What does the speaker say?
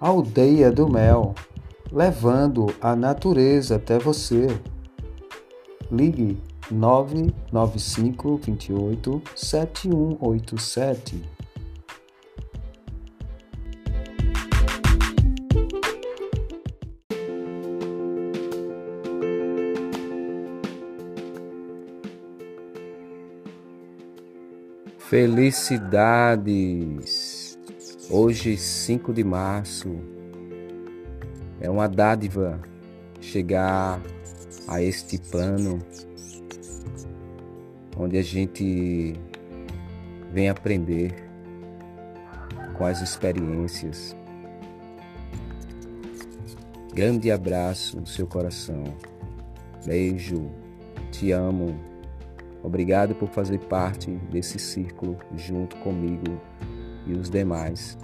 Aldeia do Mel, levando a natureza até você. Ligue 995 28 7187. Felicidades! Hoje, 5 de março, é uma dádiva chegar a este plano onde a gente vem aprender com as experiências. Grande abraço no seu coração. Beijo. Te amo. Obrigado por fazer parte desse círculo junto comigo e os demais.